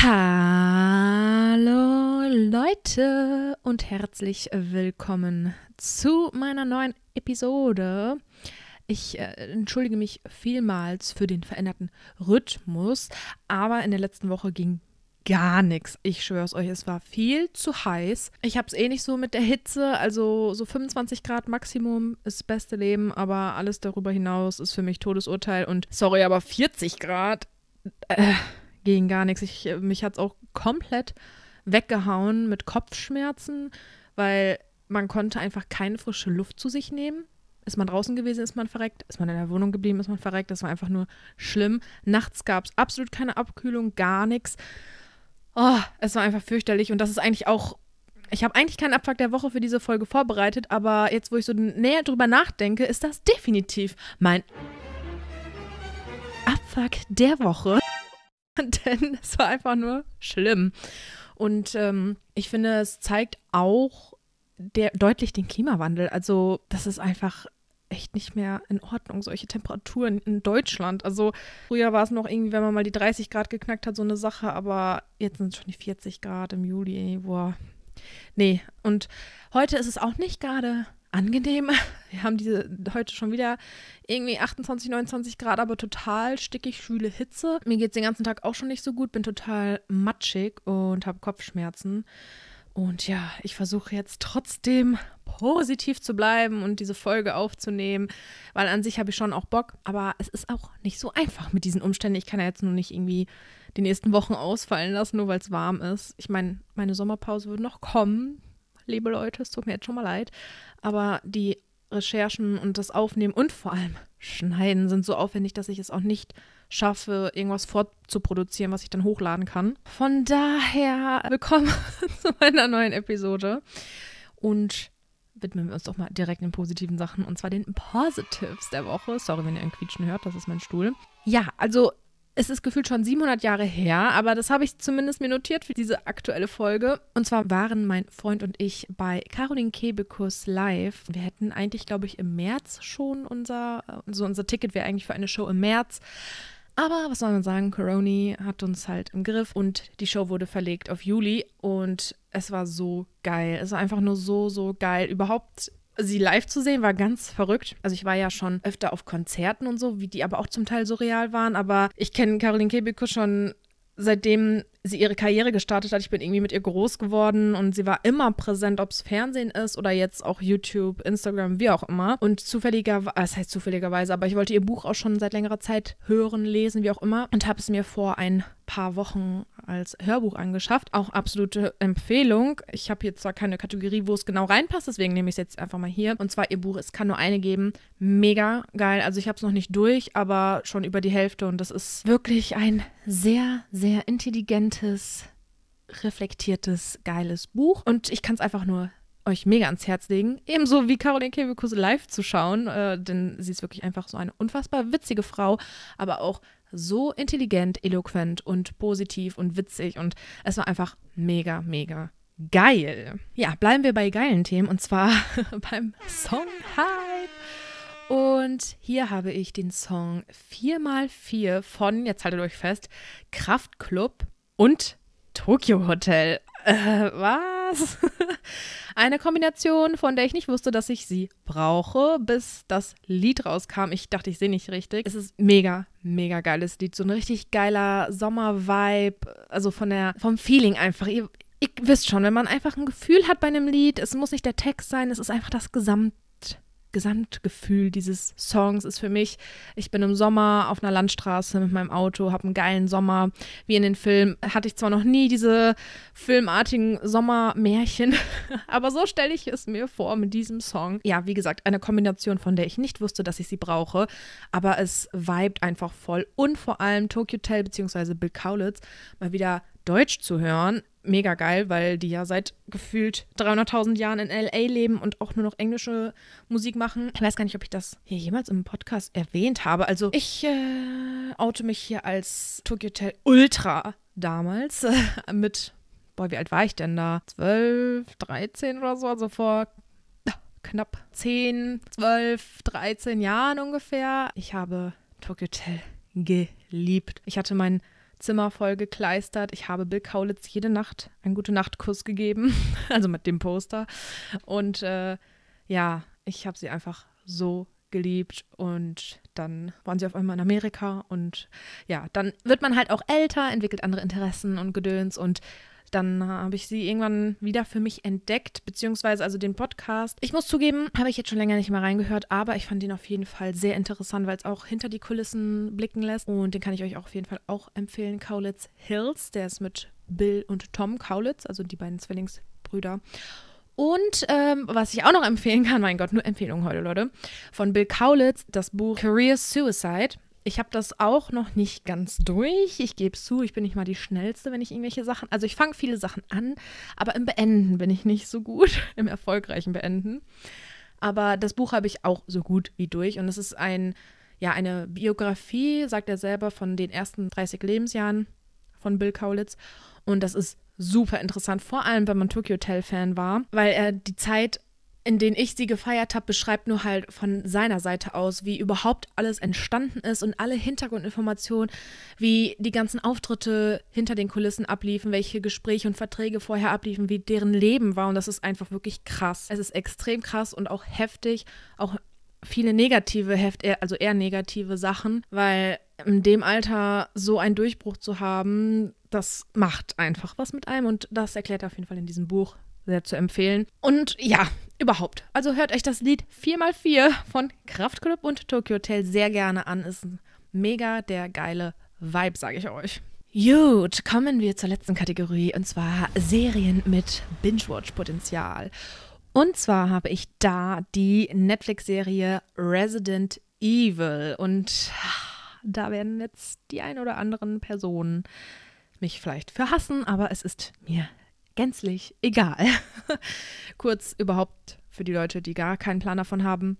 Hallo Leute und herzlich willkommen zu meiner neuen Episode. Ich äh, entschuldige mich vielmals für den veränderten Rhythmus, aber in der letzten Woche ging gar nichts. Ich schwöre es euch, es war viel zu heiß. Ich habe es eh nicht so mit der Hitze, also so 25 Grad Maximum ist das beste Leben, aber alles darüber hinaus ist für mich Todesurteil und sorry, aber 40 Grad äh, ging gar nichts. Ich, mich hat es auch komplett weggehauen mit Kopfschmerzen, weil man konnte einfach keine frische Luft zu sich nehmen. Ist man draußen gewesen, ist man verreckt. Ist man in der Wohnung geblieben, ist man verreckt. Das war einfach nur schlimm. Nachts gab es absolut keine Abkühlung, gar nichts. Oh, es war einfach fürchterlich. Und das ist eigentlich auch. Ich habe eigentlich keinen Abfuck der Woche für diese Folge vorbereitet, aber jetzt, wo ich so näher drüber nachdenke, ist das definitiv mein Abfuck der Woche. Denn es war einfach nur schlimm. Und ähm, ich finde, es zeigt auch der, deutlich den Klimawandel. Also, das ist einfach echt nicht mehr in Ordnung, solche Temperaturen in Deutschland. Also früher war es noch irgendwie, wenn man mal die 30 Grad geknackt hat, so eine Sache, aber jetzt sind es schon die 40 Grad im Juli. Boah. Nee, und heute ist es auch nicht gerade angenehm. Wir haben diese heute schon wieder irgendwie 28, 29 Grad, aber total stickig, schwüle Hitze. Mir geht es den ganzen Tag auch schon nicht so gut, bin total matschig und habe Kopfschmerzen. Und ja, ich versuche jetzt trotzdem positiv zu bleiben und diese Folge aufzunehmen, weil an sich habe ich schon auch Bock, aber es ist auch nicht so einfach mit diesen Umständen. Ich kann ja jetzt nur nicht irgendwie die nächsten Wochen ausfallen lassen, nur weil es warm ist. Ich meine, meine Sommerpause wird noch kommen, liebe Leute, es tut mir jetzt schon mal leid, aber die Recherchen und das Aufnehmen und vor allem Schneiden sind so aufwendig, dass ich es auch nicht schaffe, irgendwas fortzuproduzieren, was ich dann hochladen kann. Von daher willkommen zu meiner neuen Episode und widmen wir uns doch mal direkt den positiven Sachen und zwar den Positives der Woche. Sorry, wenn ihr ein Quietschen hört, das ist mein Stuhl. Ja, also es ist gefühlt schon 700 Jahre her, aber das habe ich zumindest mir notiert für diese aktuelle Folge. Und zwar waren mein Freund und ich bei Caroline Kebekus live. Wir hätten eigentlich, glaube ich, im März schon unser, also unser Ticket wäre eigentlich für eine Show im März. Aber was soll man sagen, Coroni hat uns halt im Griff und die Show wurde verlegt auf Juli und es war so geil. Es war einfach nur so, so geil. Überhaupt sie live zu sehen war ganz verrückt. Also ich war ja schon öfter auf Konzerten und so, wie die aber auch zum Teil so real waren. Aber ich kenne Caroline Kebekus schon seitdem sie ihre Karriere gestartet hat. Ich bin irgendwie mit ihr groß geworden und sie war immer präsent, ob es Fernsehen ist oder jetzt auch YouTube, Instagram, wie auch immer. Und zufälligerweise, das heißt zufälligerweise, aber ich wollte ihr Buch auch schon seit längerer Zeit hören, lesen, wie auch immer und habe es mir vor ein paar Wochen als Hörbuch angeschafft. Auch absolute Empfehlung. Ich habe hier zwar keine Kategorie, wo es genau reinpasst, deswegen nehme ich es jetzt einfach mal hier. Und zwar ihr Buch, es kann nur eine geben. Mega geil. Also ich habe es noch nicht durch, aber schon über die Hälfte und das ist wirklich ein sehr, sehr intelligentes, reflektiertes, geiles Buch. Und ich kann es einfach nur euch mega ans Herz legen. Ebenso wie Caroline Kebekus live zu schauen, äh, denn sie ist wirklich einfach so eine unfassbar witzige Frau, aber auch so intelligent, eloquent und positiv und witzig und es war einfach mega, mega geil. Ja, bleiben wir bei geilen Themen und zwar beim Song Hype. Und hier habe ich den Song 4x4 von, jetzt haltet euch fest, Kraftklub und Tokyo Hotel. Äh, was? Eine Kombination, von der ich nicht wusste, dass ich sie brauche, bis das Lied rauskam. Ich dachte, ich sehe nicht richtig. Es ist mega, mega geiles Lied. So ein richtig geiler Sommer-Vibe. Also von der, vom Feeling einfach. Ihr, ihr wisst schon, wenn man einfach ein Gefühl hat bei einem Lied, es muss nicht der Text sein, es ist einfach das Gesamt Gesamtgefühl dieses Songs ist für mich, ich bin im Sommer auf einer Landstraße mit meinem Auto, habe einen geilen Sommer. Wie in den Filmen hatte ich zwar noch nie diese filmartigen Sommermärchen, aber so stelle ich es mir vor mit diesem Song. Ja, wie gesagt, eine Kombination, von der ich nicht wusste, dass ich sie brauche, aber es vibet einfach voll. Und vor allem Tokyo Tell bzw. Bill Kaulitz mal wieder Deutsch zu hören, mega geil, weil die ja seit gefühlt 300.000 Jahren in LA leben und auch nur noch englische Musik machen. Ich weiß gar nicht, ob ich das hier jemals im Podcast erwähnt habe. Also ich äh, oute mich hier als Tokyo Hotel Ultra damals äh, mit, boah, wie alt war ich denn da? 12, 13 oder so, also vor knapp 10, 12, 13 Jahren ungefähr. Ich habe Tokyo Hotel geliebt. Ich hatte meinen Zimmer voll gekleistert. Ich habe Bill Kaulitz jede Nacht einen gute Nachtkuss gegeben, also mit dem Poster. Und äh, ja, ich habe sie einfach so geliebt und dann waren sie auf einmal in Amerika und ja, dann wird man halt auch älter, entwickelt andere Interessen und Gedöns und dann habe ich sie irgendwann wieder für mich entdeckt, beziehungsweise also den Podcast. Ich muss zugeben, habe ich jetzt schon länger nicht mehr reingehört, aber ich fand ihn auf jeden Fall sehr interessant, weil es auch hinter die Kulissen blicken lässt. Und den kann ich euch auch auf jeden Fall auch empfehlen. Kaulitz Hills, der ist mit Bill und Tom Kaulitz, also die beiden Zwillingsbrüder. Und ähm, was ich auch noch empfehlen kann, mein Gott, nur Empfehlungen heute, Leute, von Bill Kaulitz, das Buch Career Suicide. Ich habe das auch noch nicht ganz durch. Ich gebe zu, ich bin nicht mal die Schnellste, wenn ich irgendwelche Sachen. Also ich fange viele Sachen an, aber im Beenden bin ich nicht so gut, im erfolgreichen Beenden. Aber das Buch habe ich auch so gut wie durch. Und es ist ein, ja, eine Biografie, sagt er selber, von den ersten 30 Lebensjahren von Bill Kaulitz. Und das ist super interessant, vor allem wenn man Tokyo Hotel-Fan war, weil er die Zeit in denen ich sie gefeiert habe, beschreibt nur halt von seiner Seite aus, wie überhaupt alles entstanden ist und alle Hintergrundinformationen, wie die ganzen Auftritte hinter den Kulissen abliefen, welche Gespräche und Verträge vorher abliefen, wie deren Leben war. Und das ist einfach wirklich krass. Es ist extrem krass und auch heftig, auch viele negative, heft, also eher negative Sachen, weil in dem Alter so einen Durchbruch zu haben, das macht einfach was mit einem und das erklärt er auf jeden Fall in diesem Buch sehr zu empfehlen. Und ja, überhaupt. Also hört euch das Lied 4x4 von Kraftclub und Tokyo Hotel sehr gerne an. Ist mega der geile Vibe, sage ich euch. Gut, kommen wir zur letzten Kategorie und zwar Serien mit Binge-Watch-Potenzial. Und zwar habe ich da die Netflix-Serie Resident Evil und da werden jetzt die ein oder anderen Personen mich vielleicht für hassen, aber es ist mir gänzlich egal. Kurz überhaupt für die Leute, die gar keinen Plan davon haben.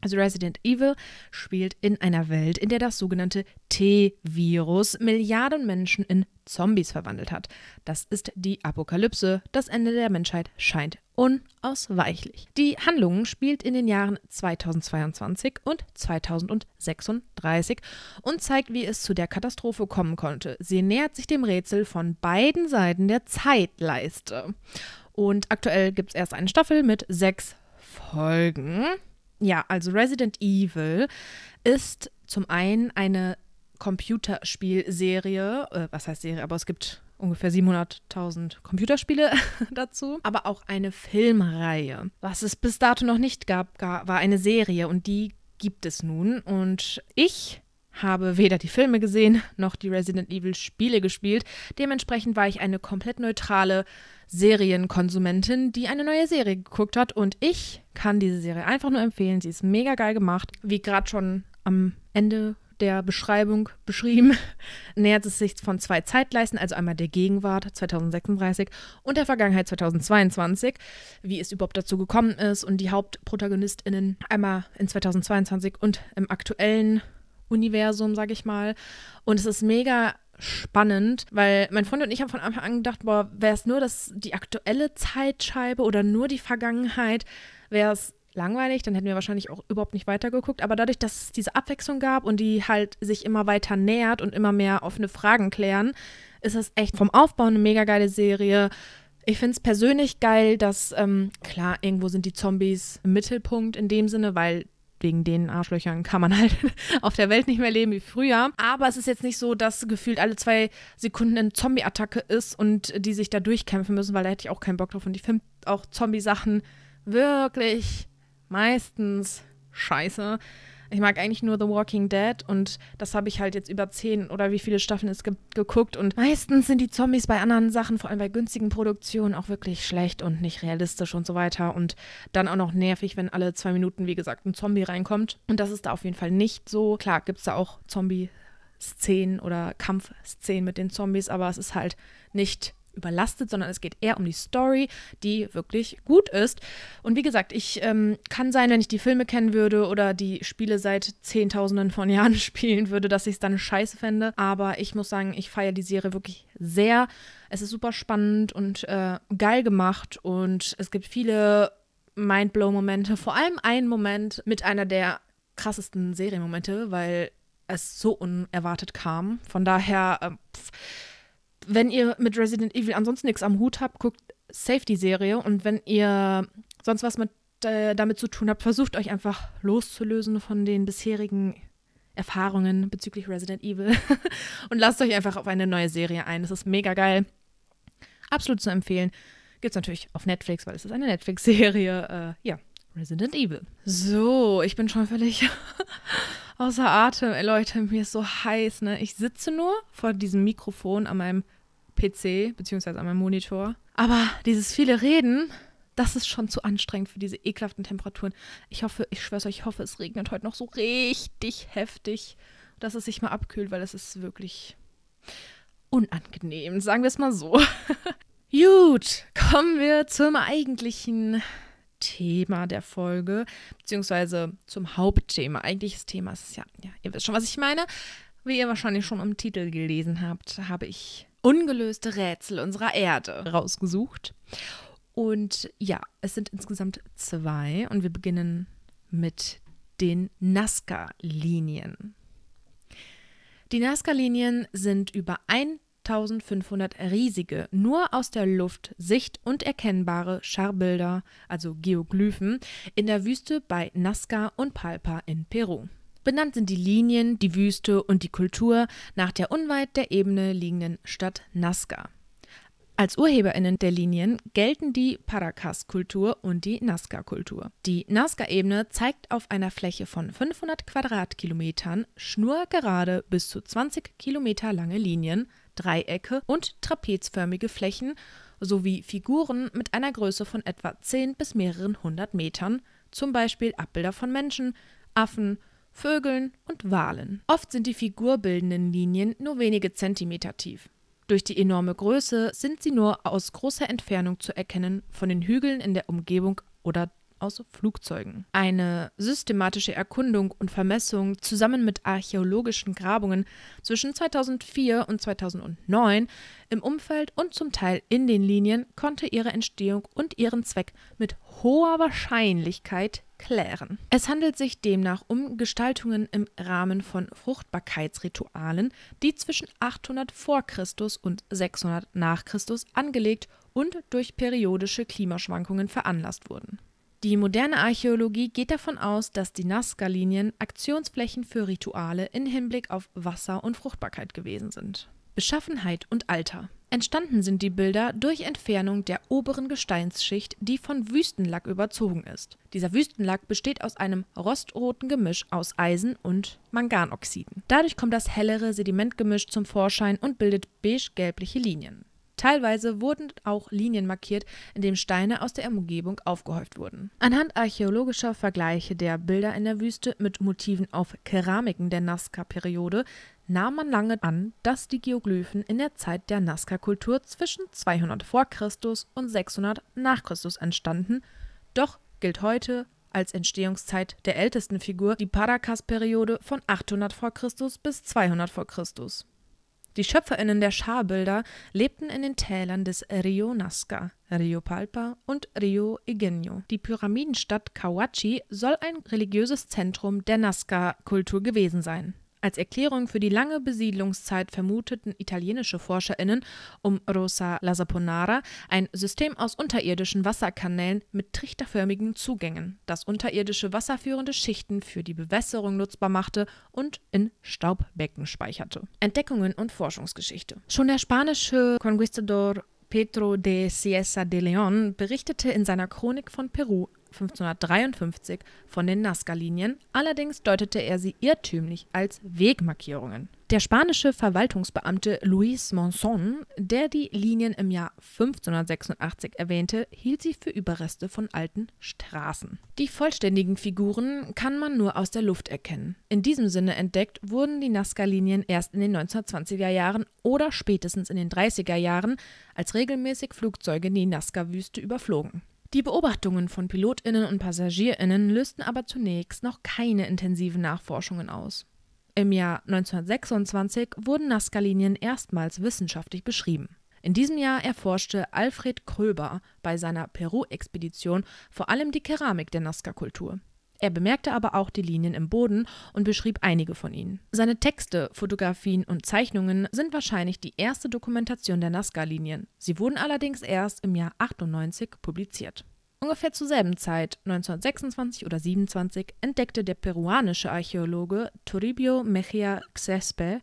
Also Resident Evil spielt in einer Welt, in der das sogenannte T-Virus Milliarden Menschen in Zombies verwandelt hat. Das ist die Apokalypse. Das Ende der Menschheit scheint unausweichlich. Die Handlung spielt in den Jahren 2022 und 2036 und zeigt, wie es zu der Katastrophe kommen konnte. Sie nähert sich dem Rätsel von beiden Seiten der Zeitleiste. Und aktuell gibt es erst eine Staffel mit sechs Folgen. Ja, also Resident Evil ist zum einen eine Computerspielserie, äh, was heißt Serie, aber es gibt ungefähr 700.000 Computerspiele dazu, aber auch eine Filmreihe. Was es bis dato noch nicht gab, war eine Serie und die gibt es nun. Und ich habe weder die Filme gesehen noch die Resident Evil Spiele gespielt. Dementsprechend war ich eine komplett neutrale Serienkonsumentin, die eine neue Serie geguckt hat. Und ich kann diese Serie einfach nur empfehlen. Sie ist mega geil gemacht. Wie gerade schon am Ende der Beschreibung beschrieben, nähert es sich von zwei Zeitleisten, also einmal der Gegenwart 2036 und der Vergangenheit 2022, wie es überhaupt dazu gekommen ist und die HauptprotagonistInnen einmal in 2022 und im aktuellen Universum, sage ich mal. Und es ist mega spannend, weil mein Freund und ich haben von Anfang an gedacht, boah, wäre es nur das, die aktuelle Zeitscheibe oder nur die Vergangenheit, wäre es langweilig, dann hätten wir wahrscheinlich auch überhaupt nicht weitergeguckt. Aber dadurch, dass es diese Abwechslung gab und die halt sich immer weiter nähert und immer mehr offene Fragen klären, ist es echt vom Aufbau eine mega geile Serie. Ich finde es persönlich geil, dass, ähm, klar, irgendwo sind die Zombies im Mittelpunkt in dem Sinne, weil wegen den Arschlöchern kann man halt auf der Welt nicht mehr leben wie früher. Aber es ist jetzt nicht so, dass gefühlt alle zwei Sekunden eine Zombie-Attacke ist und die sich da durchkämpfen müssen, weil da hätte ich auch keinen Bock drauf. Und ich finde auch Zombie-Sachen wirklich meistens scheiße. Ich mag eigentlich nur The Walking Dead und das habe ich halt jetzt über zehn oder wie viele Staffeln es gibt geguckt und meistens sind die Zombies bei anderen Sachen, vor allem bei günstigen Produktionen, auch wirklich schlecht und nicht realistisch und so weiter und dann auch noch nervig, wenn alle zwei Minuten, wie gesagt, ein Zombie reinkommt und das ist da auf jeden Fall nicht so. Klar, gibt es da auch Zombie-Szenen oder Kampfszenen mit den Zombies, aber es ist halt nicht überlastet, sondern es geht eher um die Story, die wirklich gut ist. Und wie gesagt, ich ähm, kann sein, wenn ich die Filme kennen würde oder die Spiele seit Zehntausenden von Jahren spielen würde, dass ich es dann scheiße fände. Aber ich muss sagen, ich feiere die Serie wirklich sehr. Es ist super spannend und äh, geil gemacht und es gibt viele Mindblow-Momente. Vor allem ein Moment mit einer der krassesten Serienmomente, weil es so unerwartet kam. Von daher, äh, pff, wenn ihr mit Resident Evil ansonsten nichts am Hut habt, guckt Safety-Serie und wenn ihr sonst was mit, äh, damit zu tun habt, versucht euch einfach loszulösen von den bisherigen Erfahrungen bezüglich Resident Evil und lasst euch einfach auf eine neue Serie ein. Das ist mega geil. Absolut zu empfehlen. Gibt es natürlich auf Netflix, weil es ist eine Netflix-Serie. Äh, ja, Resident Evil. So, ich bin schon völlig außer Atem. Ey, Leute, mir ist so heiß, ne? Ich sitze nur vor diesem Mikrofon an meinem PC, beziehungsweise an meinem Monitor. Aber dieses viele Reden, das ist schon zu anstrengend für diese ekelhaften Temperaturen. Ich hoffe, ich schwör's euch, ich hoffe, es regnet heute noch so richtig heftig, dass es sich mal abkühlt, weil es ist wirklich unangenehm, sagen wir es mal so. Gut, kommen wir zum eigentlichen Thema der Folge, beziehungsweise zum Hauptthema. Eigentliches Thema ist ja, ja, ihr wisst schon, was ich meine. Wie ihr wahrscheinlich schon im Titel gelesen habt, habe ich ungelöste Rätsel unserer Erde rausgesucht. Und ja, es sind insgesamt zwei und wir beginnen mit den Nazca-Linien. Die Nazca-Linien sind über 1500 riesige, nur aus der Luft sicht- und erkennbare Scharbilder, also Geoglyphen, in der Wüste bei Nazca und Palpa in Peru. Benannt sind die Linien, die Wüste und die Kultur nach der unweit der Ebene liegenden Stadt Nazca. Als UrheberInnen der Linien gelten die Paracas-Kultur und die Nazca-Kultur. Die Nazca-Ebene zeigt auf einer Fläche von 500 Quadratkilometern schnurgerade bis zu 20 Kilometer lange Linien, Dreiecke und trapezförmige Flächen sowie Figuren mit einer Größe von etwa 10 bis mehreren hundert Metern, zum Beispiel Abbilder von Menschen, Affen, Vögeln und Walen. Oft sind die figurbildenden Linien nur wenige Zentimeter tief. Durch die enorme Größe sind sie nur aus großer Entfernung zu erkennen von den Hügeln in der Umgebung oder aus Flugzeugen. Eine systematische Erkundung und Vermessung zusammen mit archäologischen Grabungen zwischen 2004 und 2009 im Umfeld und zum Teil in den Linien konnte ihre Entstehung und ihren Zweck mit hoher Wahrscheinlichkeit klären. Es handelt sich demnach um Gestaltungen im Rahmen von Fruchtbarkeitsritualen, die zwischen 800 vor Christus und 600 nach Christus angelegt und durch periodische Klimaschwankungen veranlasst wurden. Die moderne Archäologie geht davon aus, dass die Nazca-Linien Aktionsflächen für Rituale in Hinblick auf Wasser und Fruchtbarkeit gewesen sind. Beschaffenheit und Alter. Entstanden sind die Bilder durch Entfernung der oberen Gesteinsschicht, die von Wüstenlack überzogen ist. Dieser Wüstenlack besteht aus einem rostroten Gemisch aus Eisen und Manganoxiden. Dadurch kommt das hellere Sedimentgemisch zum Vorschein und bildet beige-gelbliche Linien. Teilweise wurden auch Linien markiert, in denen Steine aus der Umgebung aufgehäuft wurden. Anhand archäologischer Vergleiche der Bilder in der Wüste mit Motiven auf Keramiken der Nazca-Periode nahm man lange an, dass die Geoglyphen in der Zeit der Nazca-Kultur zwischen 200 v. Chr. und 600 nach Christus entstanden, doch gilt heute als Entstehungszeit der ältesten Figur die Paracas-Periode von 800 v. Chr. bis 200 v. Chr. Die SchöpferInnen der Scharbilder lebten in den Tälern des Rio Nazca, Rio Palpa und Rio Eugenio. Die Pyramidenstadt Kawachi soll ein religiöses Zentrum der Nazca-Kultur gewesen sein als Erklärung für die lange Besiedlungszeit vermuteten italienische ForscherInnen um Rosa Lasaponara ein System aus unterirdischen Wasserkanälen mit trichterförmigen Zugängen, das unterirdische wasserführende Schichten für die Bewässerung nutzbar machte und in Staubbecken speicherte. Entdeckungen und Forschungsgeschichte. Schon der spanische Conquistador Pedro de Ciesa de León berichtete in seiner Chronik von Peru 1553 von den Nazca-Linien, allerdings deutete er sie irrtümlich als Wegmarkierungen. Der spanische Verwaltungsbeamte Luis Monzon, der die Linien im Jahr 1586 erwähnte, hielt sie für Überreste von alten Straßen. Die vollständigen Figuren kann man nur aus der Luft erkennen. In diesem Sinne entdeckt wurden die Nazca-Linien erst in den 1920er Jahren oder spätestens in den 30er Jahren, als regelmäßig Flugzeuge die Nazca-Wüste überflogen. Die Beobachtungen von Pilotinnen und Passagierinnen lösten aber zunächst noch keine intensiven Nachforschungen aus. Im Jahr 1926 wurden Nazca-Linien erstmals wissenschaftlich beschrieben. In diesem Jahr erforschte Alfred Kröber bei seiner Peru-Expedition vor allem die Keramik der Nazca-Kultur. Er bemerkte aber auch die Linien im Boden und beschrieb einige von ihnen. Seine Texte, Fotografien und Zeichnungen sind wahrscheinlich die erste Dokumentation der Nazca-Linien. Sie wurden allerdings erst im Jahr 98 publiziert. Ungefähr zur selben Zeit, 1926 oder 27, entdeckte der peruanische Archäologe Toribio Mejia Xespe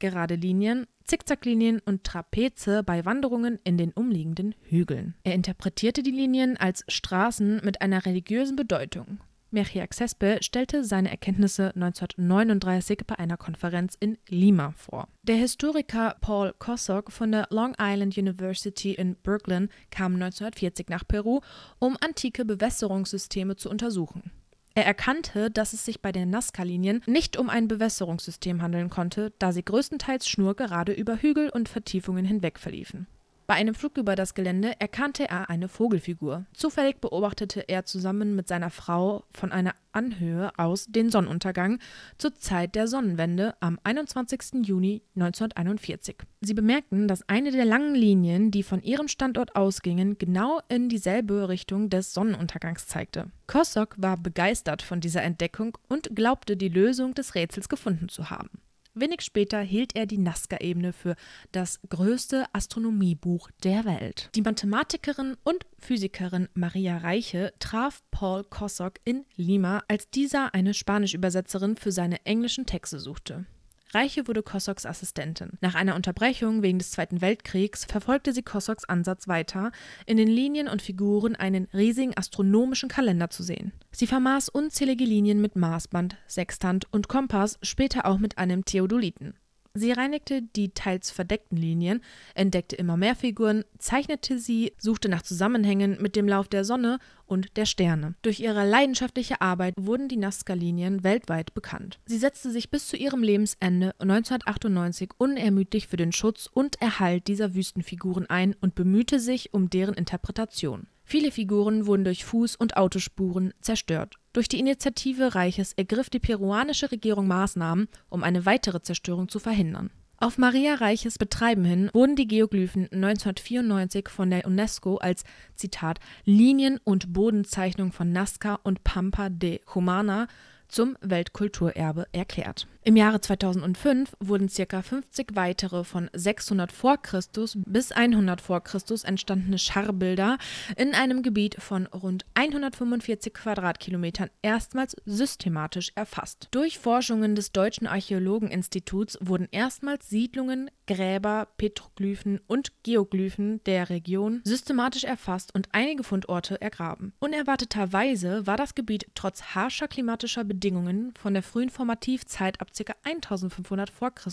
gerade Linien, Zickzacklinien und Trapeze bei Wanderungen in den umliegenden Hügeln. Er interpretierte die Linien als Straßen mit einer religiösen Bedeutung. Mejia Xespe stellte seine Erkenntnisse 1939 bei einer Konferenz in Lima vor. Der Historiker Paul Kosok von der Long Island University in Brooklyn kam 1940 nach Peru, um antike Bewässerungssysteme zu untersuchen. Er erkannte, dass es sich bei den Nazca-Linien nicht um ein Bewässerungssystem handeln konnte, da sie größtenteils schnurgerade über Hügel und Vertiefungen hinweg verliefen. Bei einem Flug über das Gelände erkannte er eine Vogelfigur. Zufällig beobachtete er zusammen mit seiner Frau von einer Anhöhe aus den Sonnenuntergang zur Zeit der Sonnenwende am 21. Juni 1941. Sie bemerkten, dass eine der langen Linien, die von ihrem Standort ausgingen, genau in dieselbe Richtung des Sonnenuntergangs zeigte. Kosok war begeistert von dieser Entdeckung und glaubte, die Lösung des Rätsels gefunden zu haben. Wenig später hielt er die Nazca-Ebene für das größte Astronomiebuch der Welt. Die Mathematikerin und Physikerin Maria Reiche traf Paul Kosok in Lima, als dieser eine Spanisch-Übersetzerin für seine englischen Texte suchte. Reiche wurde Kossoks Assistentin. Nach einer Unterbrechung wegen des Zweiten Weltkriegs verfolgte sie Kossoks Ansatz weiter, in den Linien und Figuren einen riesigen astronomischen Kalender zu sehen. Sie vermaß unzählige Linien mit Maßband, Sextant und Kompass, später auch mit einem Theodoliten. Sie reinigte die teils verdeckten Linien, entdeckte immer mehr Figuren, zeichnete sie, suchte nach Zusammenhängen mit dem Lauf der Sonne und der Sterne. Durch ihre leidenschaftliche Arbeit wurden die Nazca-Linien weltweit bekannt. Sie setzte sich bis zu ihrem Lebensende 1998 unermüdlich für den Schutz und Erhalt dieser Wüstenfiguren ein und bemühte sich um deren Interpretation. Viele Figuren wurden durch Fuß- und Autospuren zerstört. Durch die Initiative Reiches ergriff die peruanische Regierung Maßnahmen, um eine weitere Zerstörung zu verhindern. Auf Maria Reiches Betreiben hin wurden die Geoglyphen 1994 von der UNESCO als Zitat Linien- und Bodenzeichnung von Nazca und Pampa de Humana zum Weltkulturerbe erklärt. Im Jahre 2005 wurden ca. 50 weitere von 600 v. Chr. bis 100 v. Chr. entstandene Scharbilder in einem Gebiet von rund 145 Quadratkilometern erstmals systematisch erfasst. Durch Forschungen des Deutschen Archäologeninstituts wurden erstmals Siedlungen, Gräber, Petroglyphen und Geoglyphen der Region systematisch erfasst und einige Fundorte ergraben. Unerwarteterweise war das Gebiet trotz harscher klimatischer Bedingungen von der frühen Formativzeit ab ca. 1500 v. Chr.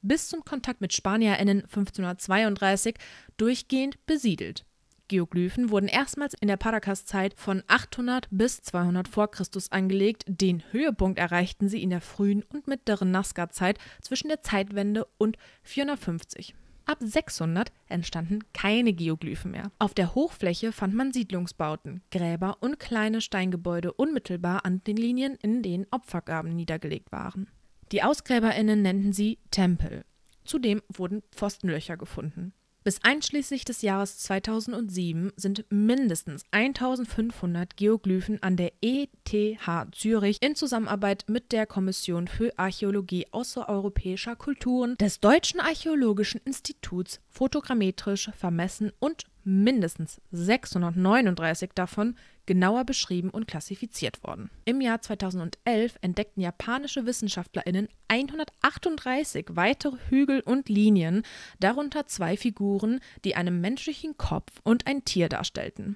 bis zum Kontakt mit SpanierInnen 1532 durchgehend besiedelt. Geoglyphen wurden erstmals in der Paracas-Zeit von 800 bis 200 v. Chr. angelegt. Den Höhepunkt erreichten sie in der frühen und mittleren Nazca-Zeit zwischen der Zeitwende und 450. Ab 600 entstanden keine Geoglyphen mehr. Auf der Hochfläche fand man Siedlungsbauten, Gräber und kleine Steingebäude unmittelbar an den Linien, in denen Opfergaben niedergelegt waren. Die AusgräberInnen nannten sie Tempel. Zudem wurden Pfostenlöcher gefunden. Bis einschließlich des Jahres 2007 sind mindestens 1500 Geoglyphen an der ETH Zürich in Zusammenarbeit mit der Kommission für Archäologie außereuropäischer Kulturen des Deutschen Archäologischen Instituts fotogrammetrisch vermessen und mindestens 639 davon genauer beschrieben und klassifiziert worden. Im Jahr 2011 entdeckten japanische WissenschaftlerInnen 138 weitere Hügel und Linien, darunter zwei Figuren, die einen menschlichen Kopf und ein Tier darstellten.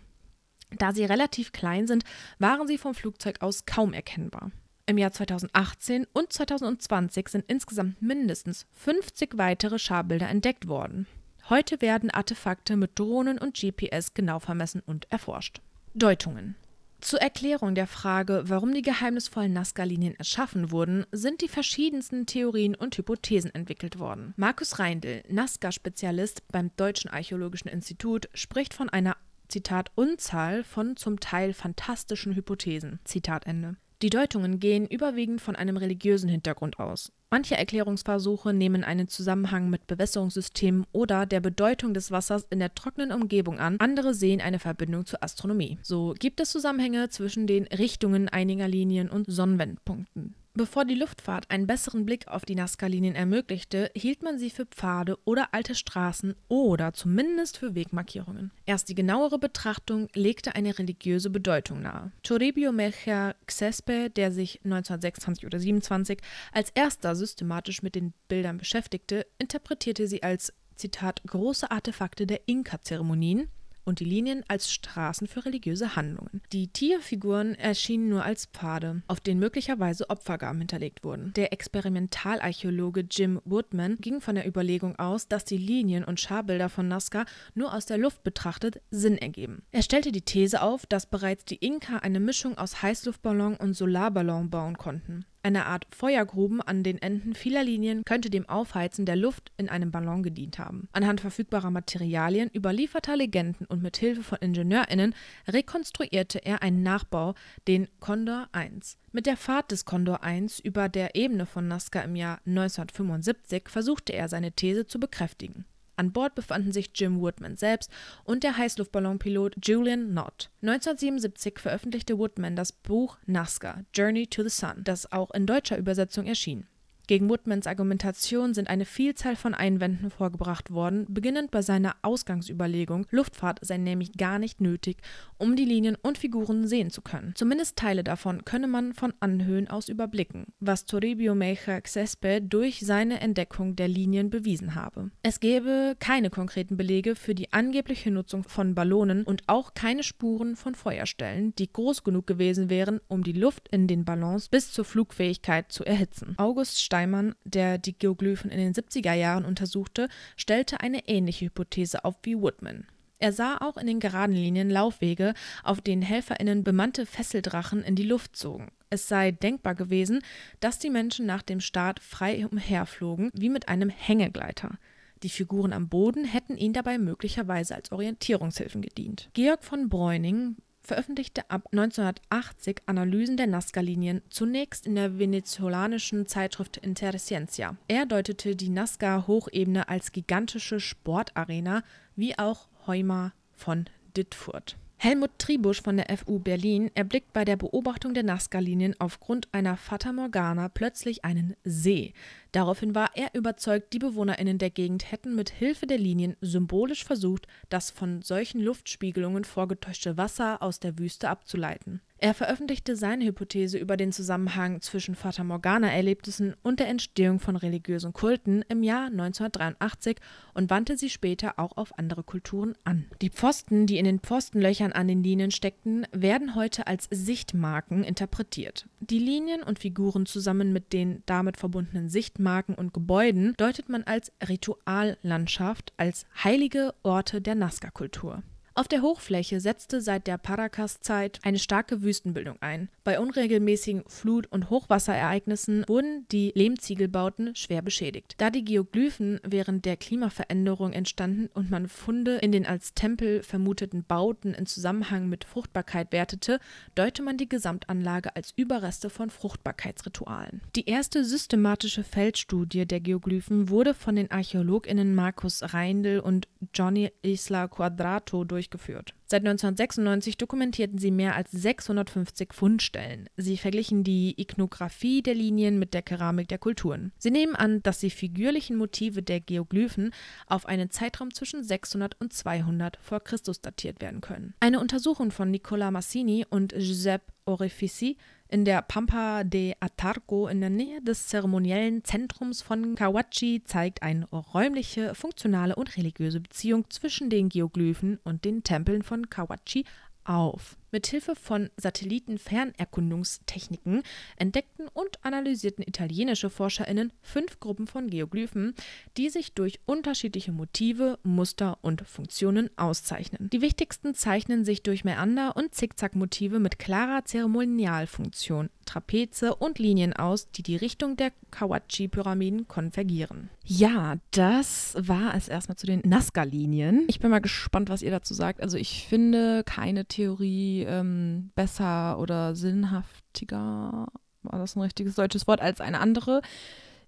Da sie relativ klein sind, waren sie vom Flugzeug aus kaum erkennbar. Im Jahr 2018 und 2020 sind insgesamt mindestens 50 weitere Scharbilder entdeckt worden. Heute werden Artefakte mit Drohnen und GPS genau vermessen und erforscht. Deutungen zur Erklärung der Frage, warum die geheimnisvollen Nazca-Linien erschaffen wurden, sind die verschiedensten Theorien und Hypothesen entwickelt worden. Markus Reindl, Nazca-Spezialist beim Deutschen Archäologischen Institut, spricht von einer Zitat Unzahl von zum Teil fantastischen Hypothesen. Zitat Ende. Die Deutungen gehen überwiegend von einem religiösen Hintergrund aus. Manche Erklärungsversuche nehmen einen Zusammenhang mit Bewässerungssystemen oder der Bedeutung des Wassers in der trockenen Umgebung an, andere sehen eine Verbindung zur Astronomie. So gibt es Zusammenhänge zwischen den Richtungen einiger Linien und Sonnenwendpunkten. Bevor die Luftfahrt einen besseren Blick auf die Nazca-Linien ermöglichte, hielt man sie für Pfade oder alte Straßen oder zumindest für Wegmarkierungen. Erst die genauere Betrachtung legte eine religiöse Bedeutung nahe. Toribio Mejia Xespe, der sich 1926 oder 27 als erster systematisch mit den Bildern beschäftigte, interpretierte sie als Zitat große Artefakte der Inka-Zeremonien und die Linien als Straßen für religiöse Handlungen. Die Tierfiguren erschienen nur als Pfade, auf denen möglicherweise Opfergaben hinterlegt wurden. Der Experimentalarchäologe Jim Woodman ging von der Überlegung aus, dass die Linien und Scharbilder von Nazca nur aus der Luft betrachtet Sinn ergeben. Er stellte die These auf, dass bereits die Inka eine Mischung aus Heißluftballon und Solarballon bauen konnten. Eine Art Feuergruben an den Enden vieler Linien könnte dem Aufheizen der Luft in einem Ballon gedient haben. Anhand verfügbarer Materialien, überlieferter Legenden und mit Hilfe von IngenieurInnen rekonstruierte er einen Nachbau, den Condor 1. Mit der Fahrt des Condor 1 über der Ebene von Nazca im Jahr 1975 versuchte er seine These zu bekräftigen. An Bord befanden sich Jim Woodman selbst und der Heißluftballonpilot Julian Knott. 1977 veröffentlichte Woodman das Buch Nazca – Journey to the Sun, das auch in deutscher Übersetzung erschien gegen Woodmans Argumentation sind eine Vielzahl von Einwänden vorgebracht worden, beginnend bei seiner Ausgangsüberlegung, Luftfahrt sei nämlich gar nicht nötig, um die Linien und Figuren sehen zu können. Zumindest Teile davon könne man von Anhöhen aus überblicken, was Toribio Meijer Xespe durch seine Entdeckung der Linien bewiesen habe. Es gäbe keine konkreten Belege für die angebliche Nutzung von Ballonen und auch keine Spuren von Feuerstellen, die groß genug gewesen wären, um die Luft in den Ballons bis zur Flugfähigkeit zu erhitzen. August Steinmann, der die Geoglyphen in den 70er Jahren untersuchte, stellte eine ähnliche Hypothese auf wie Woodman. Er sah auch in den geraden Linien Laufwege, auf denen HelferInnen bemannte Fesseldrachen in die Luft zogen. Es sei denkbar gewesen, dass die Menschen nach dem Start frei umherflogen, wie mit einem Hängegleiter. Die Figuren am Boden hätten ihnen dabei möglicherweise als Orientierungshilfen gedient. Georg von Breuning veröffentlichte ab 1980 Analysen der Nazca-Linien, zunächst in der venezolanischen Zeitschrift Interesciencia. Er deutete die Nazca-Hochebene als gigantische Sportarena, wie auch Heuma von Dittfurt. Helmut Tribusch von der FU Berlin erblickt bei der Beobachtung der Nazca-Linien aufgrund einer Fata Morgana plötzlich einen See, Daraufhin war er überzeugt, die BewohnerInnen der Gegend hätten mit Hilfe der Linien symbolisch versucht, das von solchen Luftspiegelungen vorgetäuschte Wasser aus der Wüste abzuleiten. Er veröffentlichte seine Hypothese über den Zusammenhang zwischen Fata Morgana-Erlebnissen und der Entstehung von religiösen Kulten im Jahr 1983 und wandte sie später auch auf andere Kulturen an. Die Pfosten, die in den Pfostenlöchern an den Linien steckten, werden heute als Sichtmarken interpretiert. Die Linien und Figuren zusammen mit den damit verbundenen Sichtmarken und Gebäuden deutet man als Rituallandschaft, als heilige Orte der Nazca-Kultur. Auf der Hochfläche setzte seit der Paracas-Zeit eine starke Wüstenbildung ein. Bei unregelmäßigen Flut- und Hochwasserereignissen wurden die Lehmziegelbauten schwer beschädigt. Da die Geoglyphen während der Klimaveränderung entstanden und man Funde in den als Tempel vermuteten Bauten in Zusammenhang mit Fruchtbarkeit wertete, deute man die Gesamtanlage als Überreste von Fruchtbarkeitsritualen. Die erste systematische Feldstudie der Geoglyphen wurde von den ArchäologInnen Markus Reindl und Johnny Isla Quadrato durch durchgeführt. Seit 1996 dokumentierten sie mehr als 650 Fundstellen. Sie verglichen die Ikonographie der Linien mit der Keramik der Kulturen. Sie nehmen an, dass die figürlichen Motive der Geoglyphen auf einen Zeitraum zwischen 600 und 200 vor Christus datiert werden können. Eine Untersuchung von Nicola Massini und Giuseppe Orefici in der Pampa de Atarco in der Nähe des zeremoniellen Zentrums von Kawachi zeigt eine räumliche, funktionale und religiöse Beziehung zwischen den Geoglyphen und den Tempeln von Kawachi auf. Mithilfe von Satellitenfernerkundungstechniken entdeckten und analysierten italienische ForscherInnen fünf Gruppen von Geoglyphen, die sich durch unterschiedliche Motive, Muster und Funktionen auszeichnen. Die wichtigsten zeichnen sich durch Meander- und Zickzackmotive mit klarer Zeremonialfunktion, Trapeze und Linien aus, die die Richtung der Kawachi-Pyramiden konvergieren. Ja, das war es erstmal zu den Nazca-Linien. Ich bin mal gespannt, was ihr dazu sagt. Also ich finde keine Theorie ähm, besser oder sinnhaftiger, war das ein richtiges deutsches Wort, als eine andere.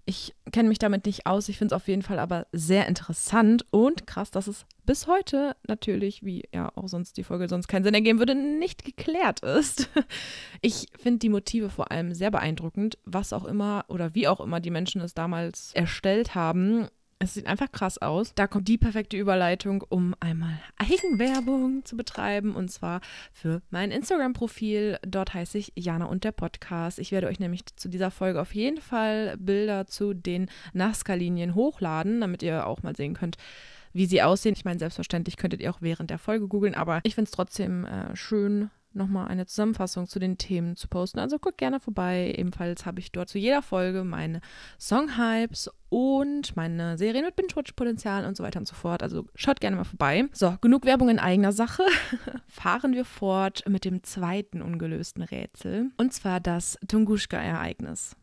Ich kenne mich damit nicht aus. Ich finde es auf jeden Fall aber sehr interessant und krass, dass es bis heute natürlich, wie ja auch sonst die Folge sonst keinen Sinn ergeben würde, nicht geklärt ist. Ich finde die Motive vor allem sehr beeindruckend, was auch immer oder wie auch immer die Menschen es damals erstellt haben. Es sieht einfach krass aus. Da kommt die perfekte Überleitung, um einmal Eigenwerbung zu betreiben. Und zwar für mein Instagram-Profil. Dort heiße ich Jana und der Podcast. Ich werde euch nämlich zu dieser Folge auf jeden Fall Bilder zu den Nazca-Linien hochladen, damit ihr auch mal sehen könnt, wie sie aussehen. Ich meine, selbstverständlich könntet ihr auch während der Folge googeln, aber ich finde es trotzdem äh, schön, nochmal eine Zusammenfassung zu den Themen zu posten. Also guckt gerne vorbei. Ebenfalls habe ich dort zu jeder Folge meine Songhypes und meine Serien mit Binge-Watch-Potenzial und so weiter und so fort. Also schaut gerne mal vorbei. So, genug Werbung in eigener Sache. Fahren wir fort mit dem zweiten ungelösten Rätsel. Und zwar das Tunguska-Ereignis.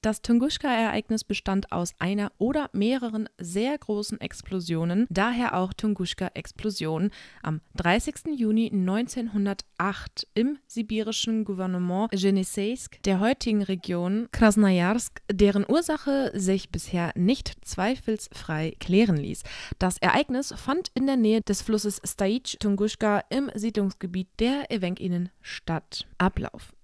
Das Tunguska-Ereignis bestand aus einer oder mehreren sehr großen Explosionen, daher auch Tunguska-Explosion, am 30. Juni 1908 im sibirischen Gouvernement Jenisejsk der heutigen Region Krasnojarsk, deren Ursache sich bisher nicht zweifelsfrei klären ließ. Das Ereignis fand in der Nähe des Flusses Staich Tunguska im Siedlungsgebiet der Evenkinen statt. Ablauf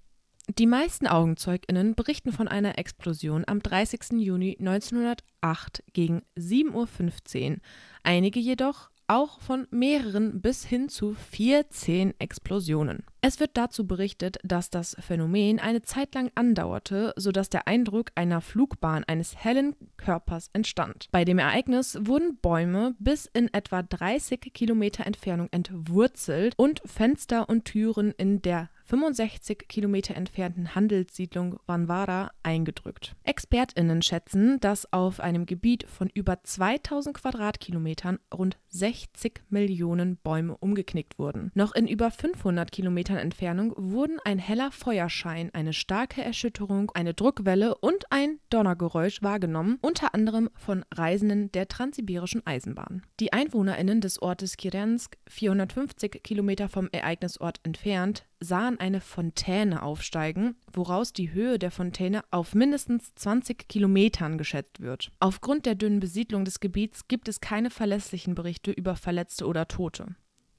die meisten AugenzeugInnen berichten von einer Explosion am 30. Juni 1908 gegen 7.15 Uhr, einige jedoch auch von mehreren bis hin zu 14 Explosionen. Es wird dazu berichtet, dass das Phänomen eine Zeit lang andauerte, sodass der Eindruck einer Flugbahn eines hellen Körpers entstand. Bei dem Ereignis wurden Bäume bis in etwa 30 Kilometer Entfernung entwurzelt und Fenster und Türen in der 65 Kilometer entfernten Handelssiedlung Vanvara eingedrückt. ExpertInnen schätzen, dass auf einem Gebiet von über 2000 Quadratkilometern rund 60 Millionen Bäume umgeknickt wurden. Noch in über 500 Kilometern Entfernung wurden ein heller Feuerschein, eine starke Erschütterung, eine Druckwelle und ein Donnergeräusch wahrgenommen, unter anderem von Reisenden der Transsibirischen Eisenbahn. Die EinwohnerInnen des Ortes Kirensk, 450 Kilometer vom Ereignisort entfernt, sahen eine Fontäne aufsteigen, woraus die Höhe der Fontäne auf mindestens 20 Kilometern geschätzt wird. Aufgrund der dünnen Besiedlung des Gebiets gibt es keine verlässlichen Berichte über Verletzte oder Tote.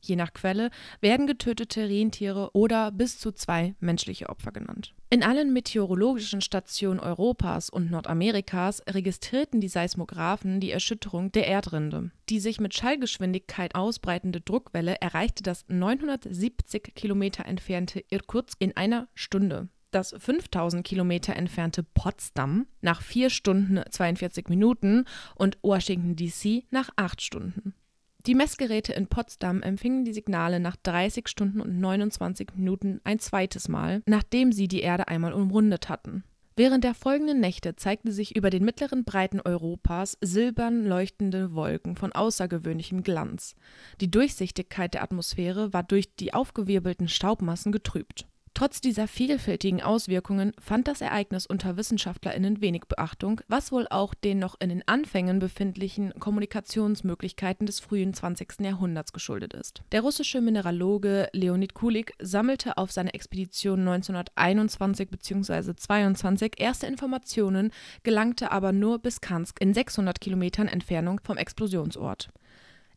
Je nach Quelle werden getötete Rentiere oder bis zu zwei menschliche Opfer genannt. In allen meteorologischen Stationen Europas und Nordamerikas registrierten die Seismographen die Erschütterung der Erdrinde. Die sich mit Schallgeschwindigkeit ausbreitende Druckwelle erreichte das 970 Kilometer entfernte Irkutsk in einer Stunde das 5000 Kilometer entfernte Potsdam nach 4 Stunden 42 Minuten und Washington DC nach 8 Stunden. Die Messgeräte in Potsdam empfingen die Signale nach 30 Stunden und 29 Minuten ein zweites Mal, nachdem sie die Erde einmal umrundet hatten. Während der folgenden Nächte zeigten sich über den mittleren Breiten Europas silbern leuchtende Wolken von außergewöhnlichem Glanz. Die Durchsichtigkeit der Atmosphäre war durch die aufgewirbelten Staubmassen getrübt. Trotz dieser vielfältigen Auswirkungen fand das Ereignis unter WissenschaftlerInnen wenig Beachtung, was wohl auch den noch in den Anfängen befindlichen Kommunikationsmöglichkeiten des frühen 20. Jahrhunderts geschuldet ist. Der russische Mineraloge Leonid Kulik sammelte auf seiner Expedition 1921 bzw. 22 erste Informationen, gelangte aber nur bis Kansk in 600 Kilometern Entfernung vom Explosionsort.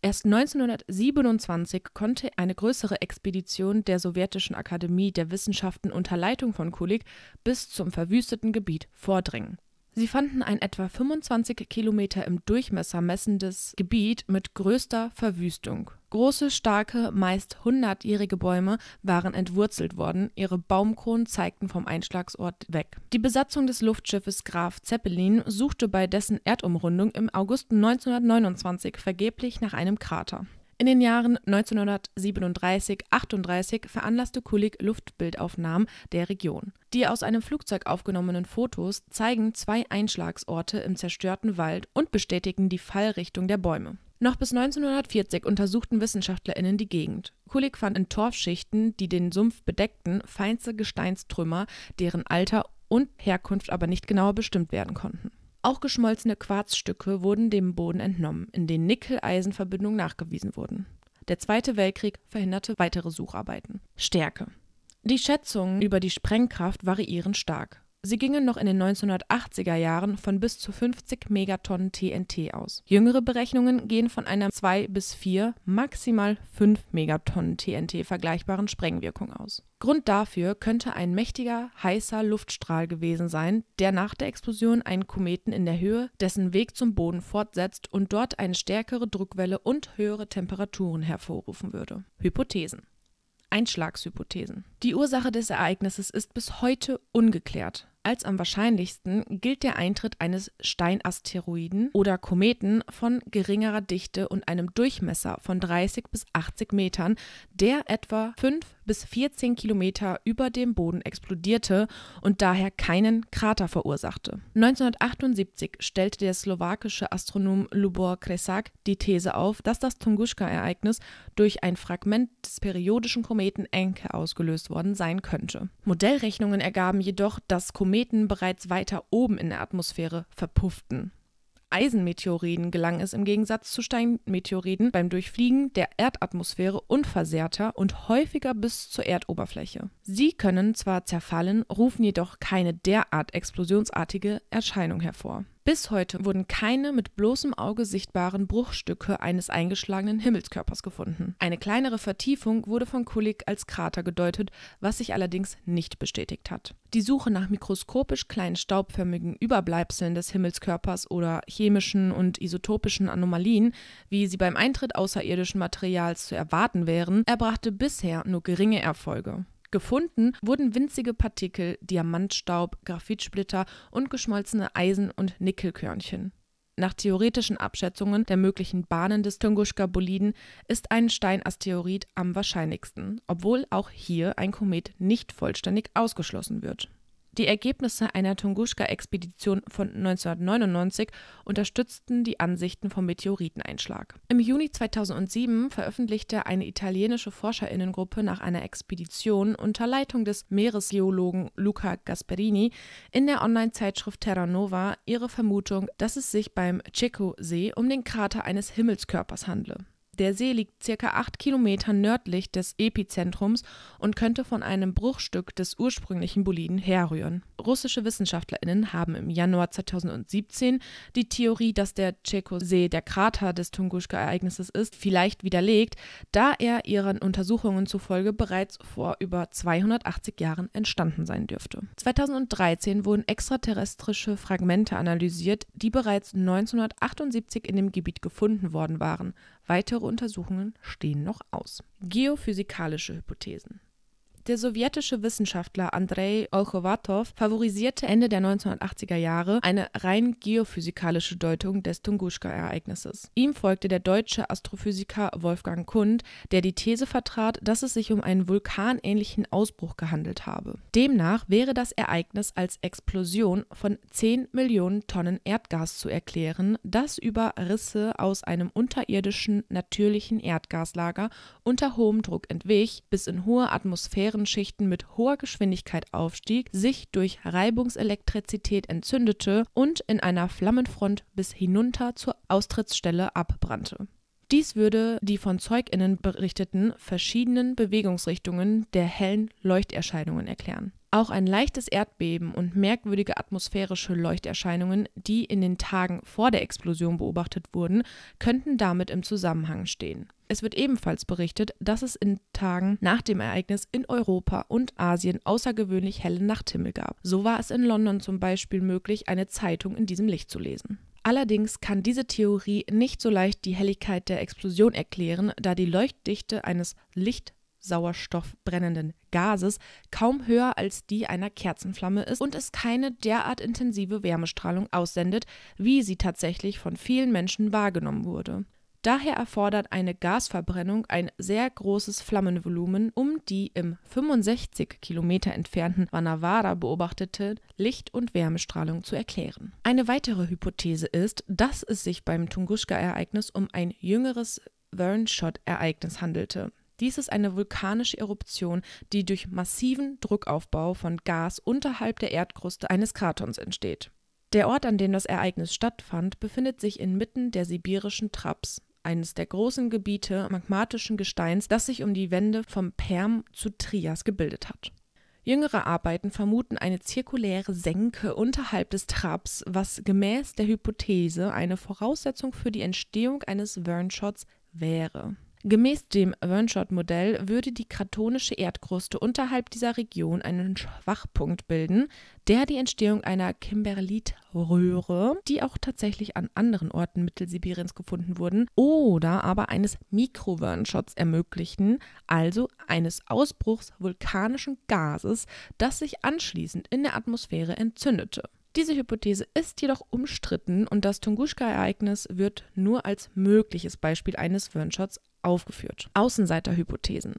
Erst 1927 konnte eine größere Expedition der Sowjetischen Akademie der Wissenschaften unter Leitung von Kulik bis zum verwüsteten Gebiet vordringen. Sie fanden ein etwa 25 Kilometer im Durchmesser messendes Gebiet mit größter Verwüstung Große, starke, meist hundertjährige Bäume waren entwurzelt worden, ihre Baumkronen zeigten vom Einschlagsort weg. Die Besatzung des Luftschiffes Graf Zeppelin suchte bei dessen Erdumrundung im August 1929 vergeblich nach einem Krater. In den Jahren 1937 38 veranlasste Kulik Luftbildaufnahmen der Region. Die aus einem Flugzeug aufgenommenen Fotos zeigen zwei Einschlagsorte im zerstörten Wald und bestätigen die Fallrichtung der Bäume noch bis 1940 untersuchten WissenschaftlerInnen die Gegend. Kulik fand in Torfschichten, die den Sumpf bedeckten, feinste Gesteinstrümmer, deren Alter und Herkunft aber nicht genauer bestimmt werden konnten. Auch geschmolzene Quarzstücke wurden dem Boden entnommen, in denen Nickel-Eisen-Verbindungen nachgewiesen wurden. Der Zweite Weltkrieg verhinderte weitere Sucharbeiten. Stärke. Die Schätzungen über die Sprengkraft variieren stark. Sie gingen noch in den 1980er Jahren von bis zu 50 Megatonnen TNT aus. Jüngere Berechnungen gehen von einer 2 bis 4, maximal 5 Megatonnen TNT vergleichbaren Sprengwirkung aus. Grund dafür könnte ein mächtiger, heißer Luftstrahl gewesen sein, der nach der Explosion einen Kometen in der Höhe dessen Weg zum Boden fortsetzt und dort eine stärkere Druckwelle und höhere Temperaturen hervorrufen würde. Hypothesen Einschlagshypothesen. Die Ursache des Ereignisses ist bis heute ungeklärt. Als am wahrscheinlichsten gilt der Eintritt eines Steinasteroiden oder Kometen von geringerer Dichte und einem Durchmesser von 30 bis 80 Metern, der etwa 5 bis 14 Kilometer über dem Boden explodierte und daher keinen Krater verursachte. 1978 stellte der slowakische Astronom Lubor Kresak die These auf, dass das Tunguska-Ereignis durch ein Fragment des periodischen Kometen Encke ausgelöst worden sein könnte. Modellrechnungen ergaben jedoch, dass Kometen bereits weiter oben in der Atmosphäre verpufften Eisenmeteoriden gelang es im Gegensatz zu Steinmeteoriden beim Durchfliegen der Erdatmosphäre unversehrter und häufiger bis zur Erdoberfläche. Sie können zwar zerfallen, rufen jedoch keine derart explosionsartige Erscheinung hervor bis heute wurden keine mit bloßem Auge sichtbaren Bruchstücke eines eingeschlagenen Himmelskörpers gefunden. Eine kleinere Vertiefung wurde von Kulik als Krater gedeutet, was sich allerdings nicht bestätigt hat. Die Suche nach mikroskopisch kleinen staubförmigen Überbleibseln des Himmelskörpers oder chemischen und isotopischen Anomalien, wie sie beim Eintritt außerirdischen Materials zu erwarten wären, erbrachte bisher nur geringe Erfolge. Gefunden wurden winzige Partikel, Diamantstaub, Graphitsplitter und geschmolzene Eisen- und Nickelkörnchen. Nach theoretischen Abschätzungen der möglichen Bahnen des Tunguska-Boliden ist ein Steinasteroid am wahrscheinlichsten, obwohl auch hier ein Komet nicht vollständig ausgeschlossen wird die Ergebnisse einer Tunguska-Expedition von 1999 unterstützten die Ansichten vom Meteoriteneinschlag. Im Juni 2007 veröffentlichte eine italienische Forscherinnengruppe nach einer Expedition unter Leitung des Meeresgeologen Luca Gasperini in der Online-Zeitschrift Terra Nova ihre Vermutung, dass es sich beim Cecco-See um den Krater eines Himmelskörpers handle der See liegt circa acht Kilometer nördlich des Epizentrums und könnte von einem Bruchstück des ursprünglichen Boliden herrühren. Russische WissenschaftlerInnen haben im Januar 2017 die Theorie, dass der Tscheko-See der Krater des Tunguska-Ereignisses ist, vielleicht widerlegt, da er ihren Untersuchungen zufolge bereits vor über 280 Jahren entstanden sein dürfte. 2013 wurden extraterrestrische Fragmente analysiert, die bereits 1978 in dem Gebiet gefunden worden waren. Weitere Untersuchungen stehen noch aus. Geophysikalische Hypothesen der sowjetische Wissenschaftler Andrei Olchowatow favorisierte Ende der 1980er Jahre eine rein geophysikalische Deutung des Tunguska-Ereignisses. Ihm folgte der deutsche Astrophysiker Wolfgang Kund, der die These vertrat, dass es sich um einen vulkanähnlichen Ausbruch gehandelt habe. Demnach wäre das Ereignis als Explosion von 10 Millionen Tonnen Erdgas zu erklären, das über Risse aus einem unterirdischen natürlichen Erdgaslager unter hohem Druck entwich, bis in hohe Atmosphären Atmosphärenschichten mit hoher Geschwindigkeit aufstieg, sich durch Reibungselektrizität entzündete und in einer Flammenfront bis hinunter zur Austrittsstelle abbrannte. Dies würde die von ZeugInnen berichteten verschiedenen Bewegungsrichtungen der hellen Leuchterscheinungen erklären. Auch ein leichtes Erdbeben und merkwürdige atmosphärische Leuchterscheinungen, die in den Tagen vor der Explosion beobachtet wurden, könnten damit im Zusammenhang stehen. Es wird ebenfalls berichtet, dass es in Tagen nach dem Ereignis in Europa und Asien außergewöhnlich helle Nachthimmel gab. So war es in London zum Beispiel möglich, eine Zeitung in diesem Licht zu lesen. Allerdings kann diese Theorie nicht so leicht die Helligkeit der Explosion erklären, da die Leuchtdichte eines Licht sauerstoffbrennenden Gases kaum höher als die einer Kerzenflamme ist und es keine derart intensive Wärmestrahlung aussendet, wie sie tatsächlich von vielen Menschen wahrgenommen wurde. Daher erfordert eine Gasverbrennung ein sehr großes Flammenvolumen, um die im 65 Kilometer entfernten Vanavara beobachtete Licht- und Wärmestrahlung zu erklären. Eine weitere Hypothese ist, dass es sich beim Tunguska-Ereignis um ein jüngeres Vernshot-Ereignis handelte. Dies ist eine vulkanische Eruption, die durch massiven Druckaufbau von Gas unterhalb der Erdkruste eines Kratons entsteht. Der Ort, an dem das Ereignis stattfand, befindet sich inmitten der sibirischen Traps, eines der großen Gebiete magmatischen Gesteins, das sich um die Wände vom Perm zu Trias gebildet hat. Jüngere Arbeiten vermuten eine zirkuläre Senke unterhalb des Traps, was gemäß der Hypothese eine Voraussetzung für die Entstehung eines Wernschots wäre. Gemäß dem Wernshot-Modell würde die kratonische Erdkruste unterhalb dieser Region einen Schwachpunkt bilden, der die Entstehung einer Kimberlitröhre, die auch tatsächlich an anderen Orten Mittelsibiriens gefunden wurden, oder aber eines Mikro-Wernshots ermöglichten, also eines Ausbruchs vulkanischen Gases, das sich anschließend in der Atmosphäre entzündete. Diese Hypothese ist jedoch umstritten und das Tunguska-Ereignis wird nur als mögliches Beispiel eines Wernshots aufgeführt. Außenseiterhypothesen.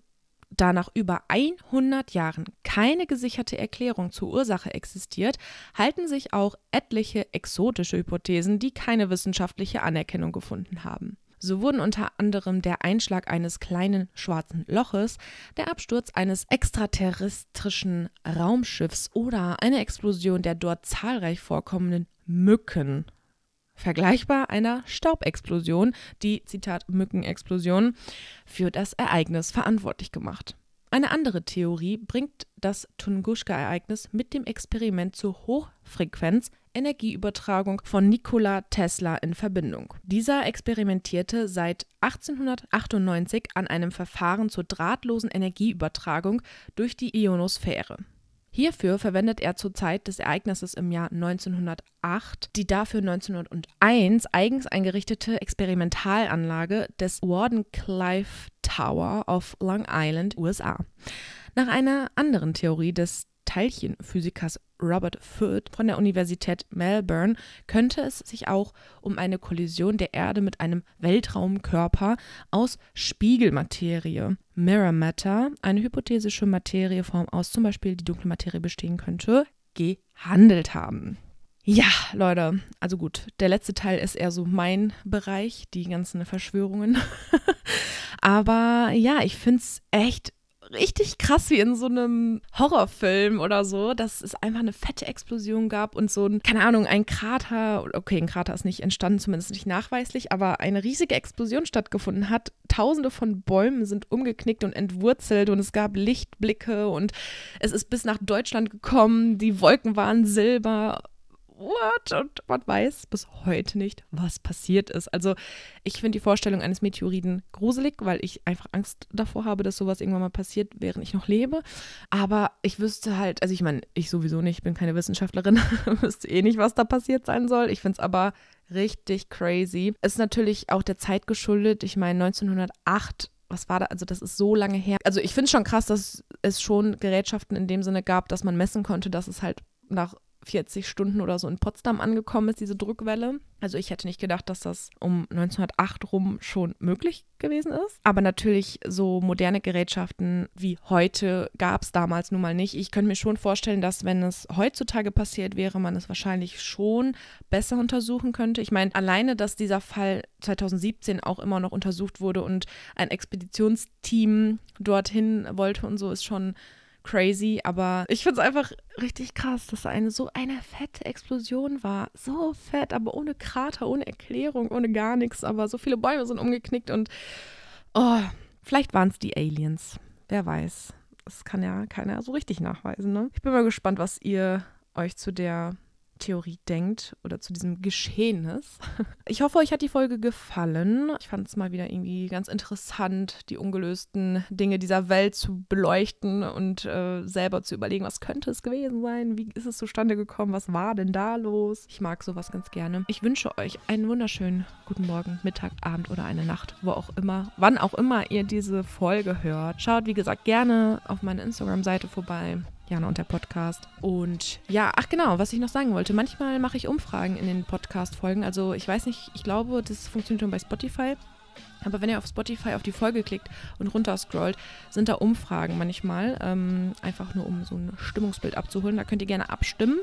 Da nach über 100 Jahren keine gesicherte Erklärung zur Ursache existiert, halten sich auch etliche exotische Hypothesen, die keine wissenschaftliche Anerkennung gefunden haben. So wurden unter anderem der Einschlag eines kleinen schwarzen Loches, der Absturz eines extraterrestrischen Raumschiffs oder eine Explosion der dort zahlreich vorkommenden Mücken vergleichbar einer Staubexplosion, die, Zitat, Mückenexplosion, für das Ereignis verantwortlich gemacht. Eine andere Theorie bringt das Tunguska-Ereignis mit dem Experiment zur Hochfrequenz-Energieübertragung von Nikola Tesla in Verbindung. Dieser experimentierte seit 1898 an einem Verfahren zur drahtlosen Energieübertragung durch die Ionosphäre. Hierfür verwendet er zur Zeit des Ereignisses im Jahr 1908 die dafür 1901 eigens eingerichtete Experimentalanlage des Wardenclyffe Tower auf Long Island, USA. Nach einer anderen Theorie des Teilchenphysikers Robert Foote von der Universität Melbourne könnte es sich auch um eine Kollision der Erde mit einem Weltraumkörper aus Spiegelmaterie, Mirror Matter, eine hypothesische Materieform aus zum Beispiel die dunkle Materie bestehen könnte, gehandelt haben. Ja, Leute, also gut, der letzte Teil ist eher so mein Bereich, die ganzen Verschwörungen. Aber ja, ich finde es echt richtig krass wie in so einem Horrorfilm oder so, dass es einfach eine fette Explosion gab und so ein, keine Ahnung, ein Krater, okay, ein Krater ist nicht entstanden, zumindest nicht nachweislich, aber eine riesige Explosion stattgefunden hat. Tausende von Bäumen sind umgeknickt und entwurzelt und es gab Lichtblicke und es ist bis nach Deutschland gekommen, die Wolken waren silber what? Und man weiß bis heute nicht, was passiert ist. Also ich finde die Vorstellung eines Meteoriden gruselig, weil ich einfach Angst davor habe, dass sowas irgendwann mal passiert, während ich noch lebe. Aber ich wüsste halt, also ich meine, ich sowieso nicht, bin keine Wissenschaftlerin, wüsste eh nicht, was da passiert sein soll. Ich finde es aber richtig crazy. Ist natürlich auch der Zeit geschuldet. Ich meine, 1908 was war da, also das ist so lange her. Also ich finde es schon krass, dass es schon Gerätschaften in dem Sinne gab, dass man messen konnte, dass es halt nach 40 Stunden oder so in Potsdam angekommen ist, diese Druckwelle. Also ich hätte nicht gedacht, dass das um 1908 rum schon möglich gewesen ist. Aber natürlich so moderne Gerätschaften wie heute gab es damals nun mal nicht. Ich könnte mir schon vorstellen, dass wenn es heutzutage passiert wäre, man es wahrscheinlich schon besser untersuchen könnte. Ich meine, alleine, dass dieser Fall 2017 auch immer noch untersucht wurde und ein Expeditionsteam dorthin wollte und so, ist schon crazy, aber ich finde es einfach richtig krass, dass da eine so eine fette Explosion war. So fett, aber ohne Krater, ohne Erklärung, ohne gar nichts. Aber so viele Bäume sind umgeknickt und oh, vielleicht waren es die Aliens. Wer weiß. Das kann ja keiner so richtig nachweisen. Ne? Ich bin mal gespannt, was ihr euch zu der Theorie denkt oder zu diesem Geschehnis. Ich hoffe, euch hat die Folge gefallen. Ich fand es mal wieder irgendwie ganz interessant, die ungelösten Dinge dieser Welt zu beleuchten und äh, selber zu überlegen, was könnte es gewesen sein? Wie ist es zustande gekommen? Was war denn da los? Ich mag sowas ganz gerne. Ich wünsche euch einen wunderschönen guten Morgen, Mittag, Abend oder eine Nacht, wo auch immer, wann auch immer ihr diese Folge hört. Schaut, wie gesagt, gerne auf meine Instagram-Seite vorbei. Jana und der Podcast. Und ja, ach genau, was ich noch sagen wollte. Manchmal mache ich Umfragen in den Podcast-Folgen. Also ich weiß nicht, ich glaube, das funktioniert nur bei Spotify. Aber wenn ihr auf Spotify auf die Folge klickt und runter scrollt, sind da Umfragen manchmal. Ähm, einfach nur, um so ein Stimmungsbild abzuholen. Da könnt ihr gerne abstimmen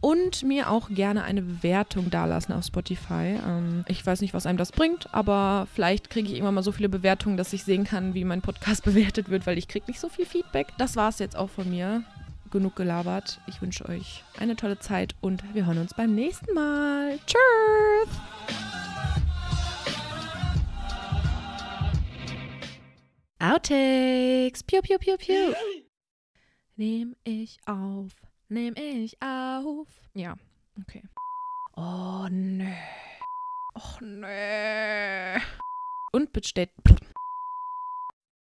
und mir auch gerne eine Bewertung dalassen auf Spotify. Ähm, ich weiß nicht, was einem das bringt, aber vielleicht kriege ich irgendwann mal so viele Bewertungen, dass ich sehen kann, wie mein Podcast bewertet wird, weil ich kriege nicht so viel Feedback. Das war es jetzt auch von mir genug gelabert. Ich wünsche euch eine tolle Zeit und wir hören uns beim nächsten Mal. Tschüss! Outtakes. Piu, piu, piu, piu. Nehm ich auf. Nehm ich auf. Ja, okay. Oh, nö. Och, nö. Und besteht.